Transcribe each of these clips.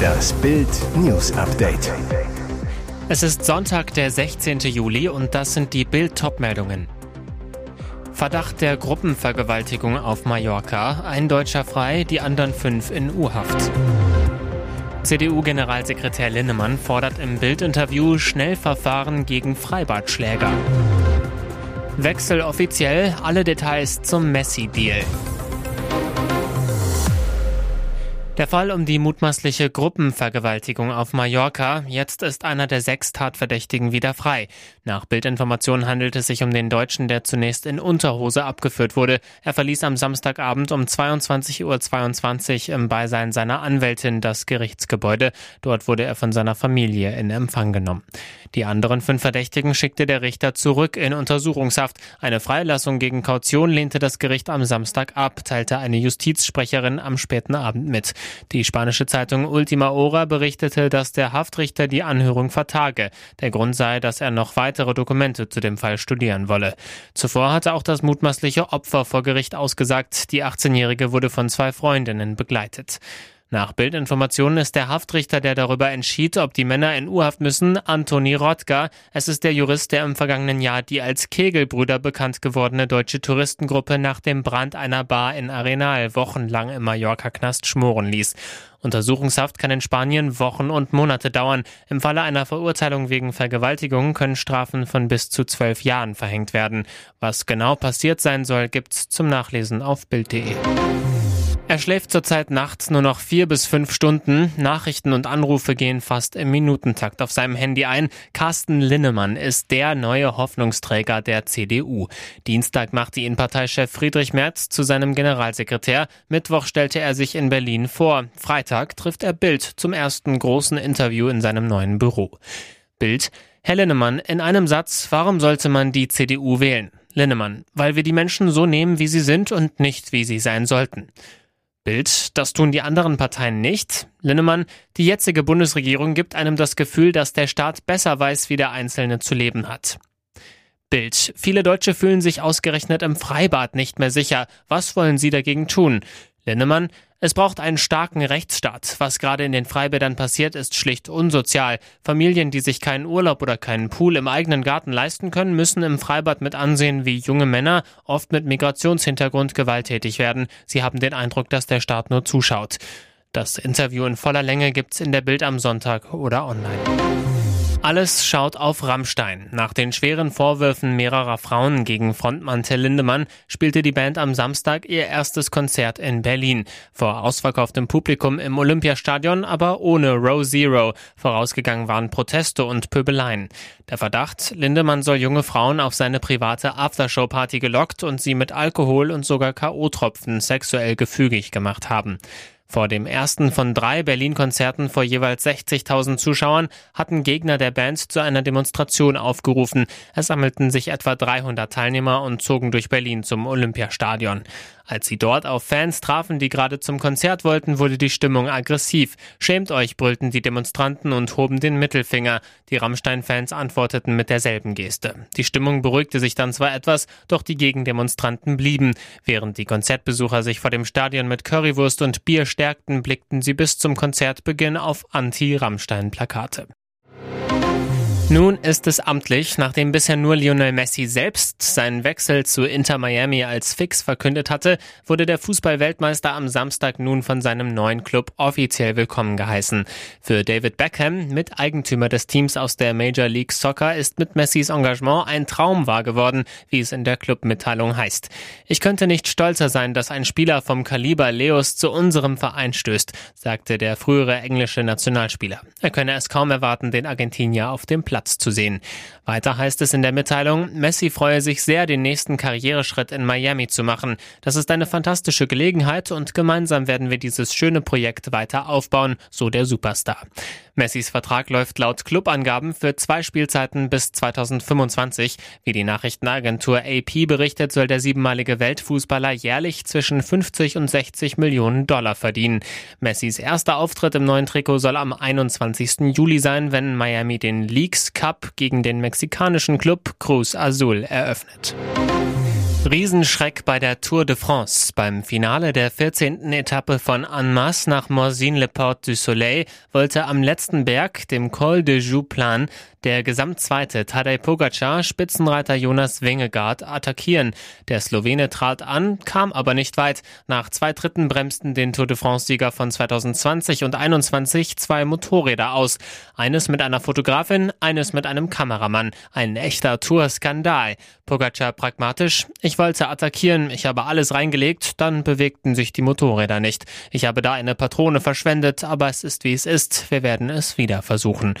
Das Bild News Update. Es ist Sonntag, der 16. Juli und das sind die Bild Topmeldungen. Verdacht der Gruppenvergewaltigung auf Mallorca, ein Deutscher frei, die anderen fünf in U-Haft. CDU-Generalsekretär Linnemann fordert im Bildinterview Schnellverfahren gegen Freibadschläger. Wechsel offiziell, alle Details zum Messi-Deal. Der Fall um die mutmaßliche Gruppenvergewaltigung auf Mallorca. Jetzt ist einer der sechs Tatverdächtigen wieder frei. Nach Bildinformationen handelt es sich um den Deutschen, der zunächst in Unterhose abgeführt wurde. Er verließ am Samstagabend um 22.22 Uhr 22 im Beisein seiner Anwältin das Gerichtsgebäude. Dort wurde er von seiner Familie in Empfang genommen. Die anderen fünf Verdächtigen schickte der Richter zurück in Untersuchungshaft. Eine Freilassung gegen Kaution lehnte das Gericht am Samstag ab, teilte eine Justizsprecherin am späten Abend mit. Die spanische Zeitung Ultima Hora berichtete, dass der Haftrichter die Anhörung vertage. Der Grund sei, dass er noch weitere Dokumente zu dem Fall studieren wolle. Zuvor hatte auch das mutmaßliche Opfer vor Gericht ausgesagt. Die 18-Jährige wurde von zwei Freundinnen begleitet. Nach Bildinformationen ist der Haftrichter, der darüber entschied, ob die Männer in U-Haft müssen, Antoni Rodka. Es ist der Jurist, der im vergangenen Jahr die als Kegelbrüder bekannt gewordene deutsche Touristengruppe nach dem Brand einer Bar in Arenal wochenlang im Mallorca-Knast schmoren ließ. Untersuchungshaft kann in Spanien Wochen und Monate dauern. Im Falle einer Verurteilung wegen Vergewaltigung können Strafen von bis zu zwölf Jahren verhängt werden. Was genau passiert sein soll, gibt's zum Nachlesen auf Bild.de. Er schläft zurzeit nachts nur noch vier bis fünf Stunden. Nachrichten und Anrufe gehen fast im Minutentakt auf seinem Handy ein. Carsten Linnemann ist der neue Hoffnungsträger der CDU. Dienstag machte ihn Parteichef Friedrich Merz zu seinem Generalsekretär. Mittwoch stellte er sich in Berlin vor. Freitag trifft er Bild zum ersten großen Interview in seinem neuen Büro. Bild. Herr Linnemann, in einem Satz, warum sollte man die CDU wählen? Linnemann, weil wir die Menschen so nehmen, wie sie sind und nicht, wie sie sein sollten. Bild, das tun die anderen Parteien nicht. Linnemann, die jetzige Bundesregierung gibt einem das Gefühl, dass der Staat besser weiß, wie der Einzelne zu leben hat. Bild. Viele Deutsche fühlen sich ausgerechnet im Freibad nicht mehr sicher. Was wollen Sie dagegen tun? Linnemann, es braucht einen starken Rechtsstaat. Was gerade in den Freibädern passiert, ist schlicht unsozial. Familien, die sich keinen Urlaub oder keinen Pool im eigenen Garten leisten können, müssen im Freibad mit ansehen, wie junge Männer, oft mit Migrationshintergrund, gewalttätig werden. Sie haben den Eindruck, dass der Staat nur zuschaut. Das Interview in voller Länge gibt's in der Bild am Sonntag oder online. Alles schaut auf Rammstein. Nach den schweren Vorwürfen mehrerer Frauen gegen Frontmann Till Lindemann spielte die Band am Samstag ihr erstes Konzert in Berlin. Vor ausverkauftem Publikum im Olympiastadion, aber ohne Row Zero. Vorausgegangen waren Proteste und Pöbeleien. Der Verdacht, Lindemann soll junge Frauen auf seine private Aftershow-Party gelockt und sie mit Alkohol und sogar K.O.-Tropfen sexuell gefügig gemacht haben. Vor dem ersten von drei Berlin-Konzerten vor jeweils 60.000 Zuschauern hatten Gegner der Band zu einer Demonstration aufgerufen. Es sammelten sich etwa 300 Teilnehmer und zogen durch Berlin zum Olympiastadion. Als sie dort auf Fans trafen, die gerade zum Konzert wollten, wurde die Stimmung aggressiv. Schämt euch, brüllten die Demonstranten und hoben den Mittelfinger. Die Rammstein-Fans antworteten mit derselben Geste. Die Stimmung beruhigte sich dann zwar etwas, doch die Gegendemonstranten blieben. Während die Konzertbesucher sich vor dem Stadion mit Currywurst und Bier stärkten, blickten sie bis zum Konzertbeginn auf Anti-Rammstein-Plakate. Nun ist es amtlich, nachdem bisher nur Lionel Messi selbst seinen Wechsel zu Inter Miami als fix verkündet hatte, wurde der Fußballweltmeister am Samstag nun von seinem neuen Club offiziell willkommen geheißen. Für David Beckham, Miteigentümer des Teams aus der Major League Soccer, ist mit Messis Engagement ein Traum wahr geworden, wie es in der Clubmitteilung heißt. Ich könnte nicht stolzer sein, dass ein Spieler vom Kaliber Leos zu unserem Verein stößt, sagte der frühere englische Nationalspieler. Er könne es kaum erwarten, den Argentinier auf dem Platz Platz zu sehen. Weiter heißt es in der Mitteilung, Messi freue sich sehr, den nächsten Karriereschritt in Miami zu machen. Das ist eine fantastische Gelegenheit und gemeinsam werden wir dieses schöne Projekt weiter aufbauen, so der Superstar. Messis Vertrag läuft laut Clubangaben für zwei Spielzeiten bis 2025. Wie die Nachrichtenagentur AP berichtet, soll der siebenmalige Weltfußballer jährlich zwischen 50 und 60 Millionen Dollar verdienen. Messis erster Auftritt im neuen Trikot soll am 21. Juli sein, wenn Miami den Leagues Cup gegen den mexikanischen Club Cruz Azul eröffnet. Riesenschreck bei der Tour de France. Beim Finale der 14. Etappe von Annemasse nach Morzine-le-Port du Soleil wollte am letzten Berg, dem Col de Jouplan, der Gesamtzweite Tadej Pogacar Spitzenreiter Jonas Wengegaard attackieren. Der Slowene trat an, kam aber nicht weit. Nach zwei Dritten bremsten den Tour de France-Sieger von 2020 und 21 zwei Motorräder aus. Eines mit einer Fotografin, eines mit einem Kameramann. Ein echter Tour-Skandal. Pogacar pragmatisch. Ich wollte attackieren, ich habe alles reingelegt, dann bewegten sich die Motorräder nicht. Ich habe da eine Patrone verschwendet, aber es ist wie es ist. Wir werden es wieder versuchen.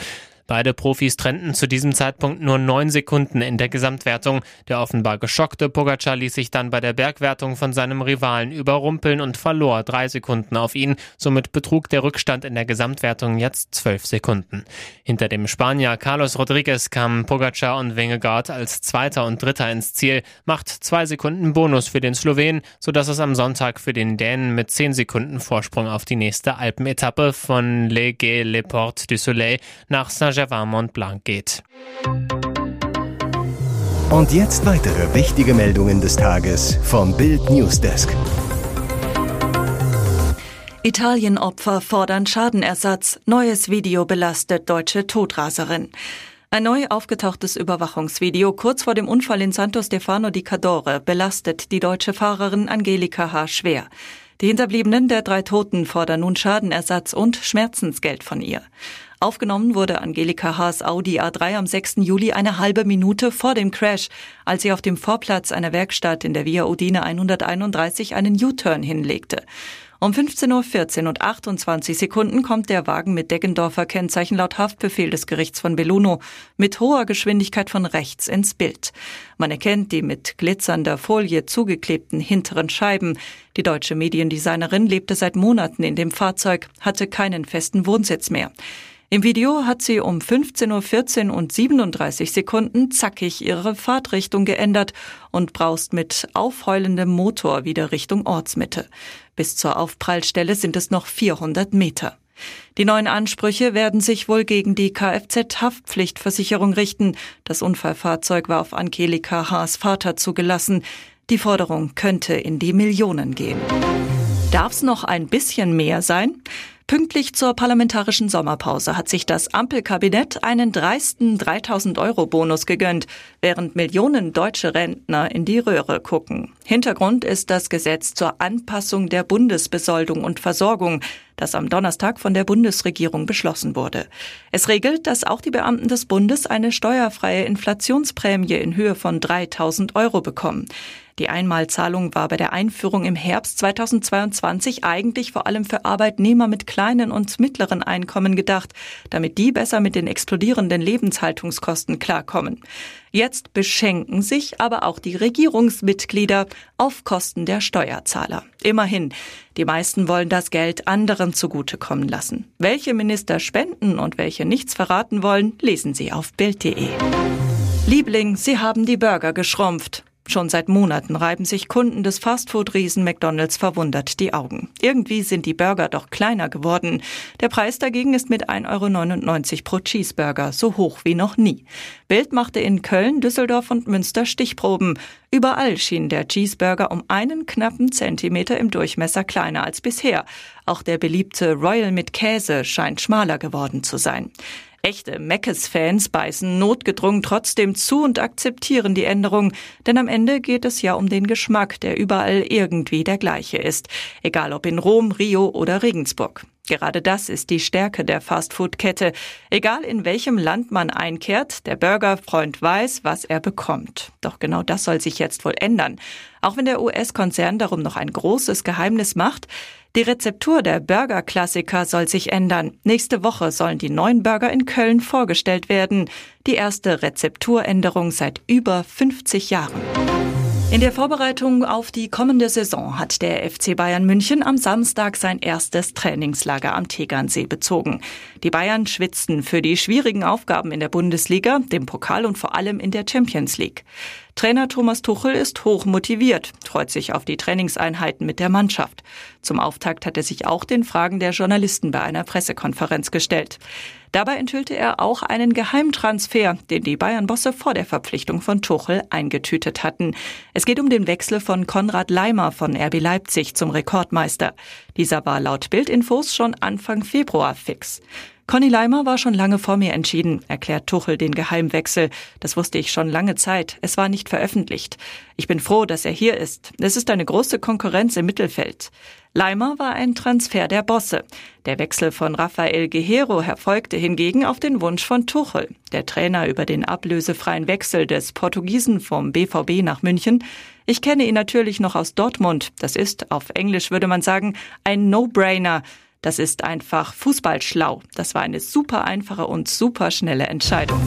Beide Profis trennten zu diesem Zeitpunkt nur neun Sekunden in der Gesamtwertung. Der offenbar geschockte Pogacar ließ sich dann bei der Bergwertung von seinem Rivalen überrumpeln und verlor drei Sekunden auf ihn. Somit betrug der Rückstand in der Gesamtwertung jetzt zwölf Sekunden. Hinter dem Spanier Carlos Rodriguez kamen Pogacar und Wengegaard als Zweiter und Dritter ins Ziel, macht zwei Sekunden Bonus für den Slowen, sodass es am Sonntag für den Dänen mit zehn Sekunden Vorsprung auf die nächste Alpenetappe von Les Gay Les Portes du Soleil nach Saint Gervin Mont Blanc geht. Und jetzt weitere wichtige Meldungen des Tages vom Bild Newsdesk. Italienopfer fordern Schadenersatz. Neues Video belastet deutsche Todraserin. Ein neu aufgetauchtes Überwachungsvideo kurz vor dem Unfall in Santo Stefano di Cadore belastet die deutsche Fahrerin Angelika H. schwer. Die Hinterbliebenen der drei Toten fordern nun Schadenersatz und Schmerzensgeld von ihr. Aufgenommen wurde Angelika Haas Audi A3 am 6. Juli eine halbe Minute vor dem Crash, als sie auf dem Vorplatz einer Werkstatt in der Via Udine 131 einen U-Turn hinlegte. Um 15.14 Uhr und 28 Sekunden kommt der Wagen mit Deggendorfer Kennzeichen laut Haftbefehl des Gerichts von Belluno mit hoher Geschwindigkeit von rechts ins Bild. Man erkennt die mit glitzernder Folie zugeklebten hinteren Scheiben. Die deutsche Mediendesignerin lebte seit Monaten in dem Fahrzeug, hatte keinen festen Wohnsitz mehr. Im Video hat sie um 15.14 Uhr und 37 Sekunden zackig ihre Fahrtrichtung geändert und braust mit aufheulendem Motor wieder Richtung Ortsmitte. Bis zur Aufprallstelle sind es noch 400 Meter. Die neuen Ansprüche werden sich wohl gegen die Kfz-Haftpflichtversicherung richten. Das Unfallfahrzeug war auf Angelika Haas Vater zugelassen. Die Forderung könnte in die Millionen gehen. Darf's noch ein bisschen mehr sein? Pünktlich zur parlamentarischen Sommerpause hat sich das Ampelkabinett einen dreisten 3000 Euro Bonus gegönnt, während Millionen deutsche Rentner in die Röhre gucken. Hintergrund ist das Gesetz zur Anpassung der Bundesbesoldung und Versorgung, das am Donnerstag von der Bundesregierung beschlossen wurde. Es regelt, dass auch die Beamten des Bundes eine steuerfreie Inflationsprämie in Höhe von 3000 Euro bekommen. Die Einmalzahlung war bei der Einführung im Herbst 2022 eigentlich vor allem für Arbeitnehmer mit kleinen und mittleren Einkommen gedacht, damit die besser mit den explodierenden Lebenshaltungskosten klarkommen. Jetzt beschenken sich aber auch die Regierungsmitglieder auf Kosten der Steuerzahler. Immerhin, die meisten wollen das Geld anderen zugutekommen lassen. Welche Minister spenden und welche nichts verraten wollen, lesen Sie auf Bild.de. Liebling, Sie haben die Burger geschrumpft. Schon seit Monaten reiben sich Kunden des Fastfood-Riesen McDonalds verwundert die Augen. Irgendwie sind die Burger doch kleiner geworden. Der Preis dagegen ist mit 1,99 Euro pro Cheeseburger so hoch wie noch nie. Bild machte in Köln, Düsseldorf und Münster Stichproben. Überall schien der Cheeseburger um einen knappen Zentimeter im Durchmesser kleiner als bisher. Auch der beliebte Royal mit Käse scheint schmaler geworden zu sein. Echte Meckes-Fans beißen notgedrungen trotzdem zu und akzeptieren die Änderung, denn am Ende geht es ja um den Geschmack, der überall irgendwie der gleiche ist, egal ob in Rom, Rio oder Regensburg. Gerade das ist die Stärke der Fastfood-Kette. Egal in welchem Land man einkehrt, der Burgerfreund weiß, was er bekommt. Doch genau das soll sich jetzt wohl ändern. Auch wenn der US-Konzern darum noch ein großes Geheimnis macht, die Rezeptur der Burger-Klassiker soll sich ändern. Nächste Woche sollen die neuen Burger in Köln vorgestellt werden. Die erste Rezepturänderung seit über 50 Jahren. In der Vorbereitung auf die kommende Saison hat der FC Bayern München am Samstag sein erstes Trainingslager am Tegernsee bezogen. Die Bayern schwitzten für die schwierigen Aufgaben in der Bundesliga, dem Pokal und vor allem in der Champions League. Trainer Thomas Tuchel ist hoch motiviert, freut sich auf die Trainingseinheiten mit der Mannschaft. Zum Auftakt hat er sich auch den Fragen der Journalisten bei einer Pressekonferenz gestellt. Dabei enthüllte er auch einen Geheimtransfer, den die Bayern-Bosse vor der Verpflichtung von Tuchel eingetütet hatten. Es geht um den Wechsel von Konrad Leimer von RB Leipzig zum Rekordmeister. Dieser war laut Bildinfos schon Anfang Februar fix. Conny Leimer war schon lange vor mir entschieden, erklärt Tuchel den Geheimwechsel. Das wusste ich schon lange Zeit. Es war nicht veröffentlicht. Ich bin froh, dass er hier ist. Es ist eine große Konkurrenz im Mittelfeld. Leimer war ein Transfer der Bosse. Der Wechsel von Rafael Guerrero erfolgte hingegen auf den Wunsch von Tuchel. Der Trainer über den ablösefreien Wechsel des Portugiesen vom BVB nach München. Ich kenne ihn natürlich noch aus Dortmund. Das ist, auf Englisch würde man sagen, ein No-Brainer. Das ist einfach Fußballschlau. Das war eine super einfache und super schnelle Entscheidung.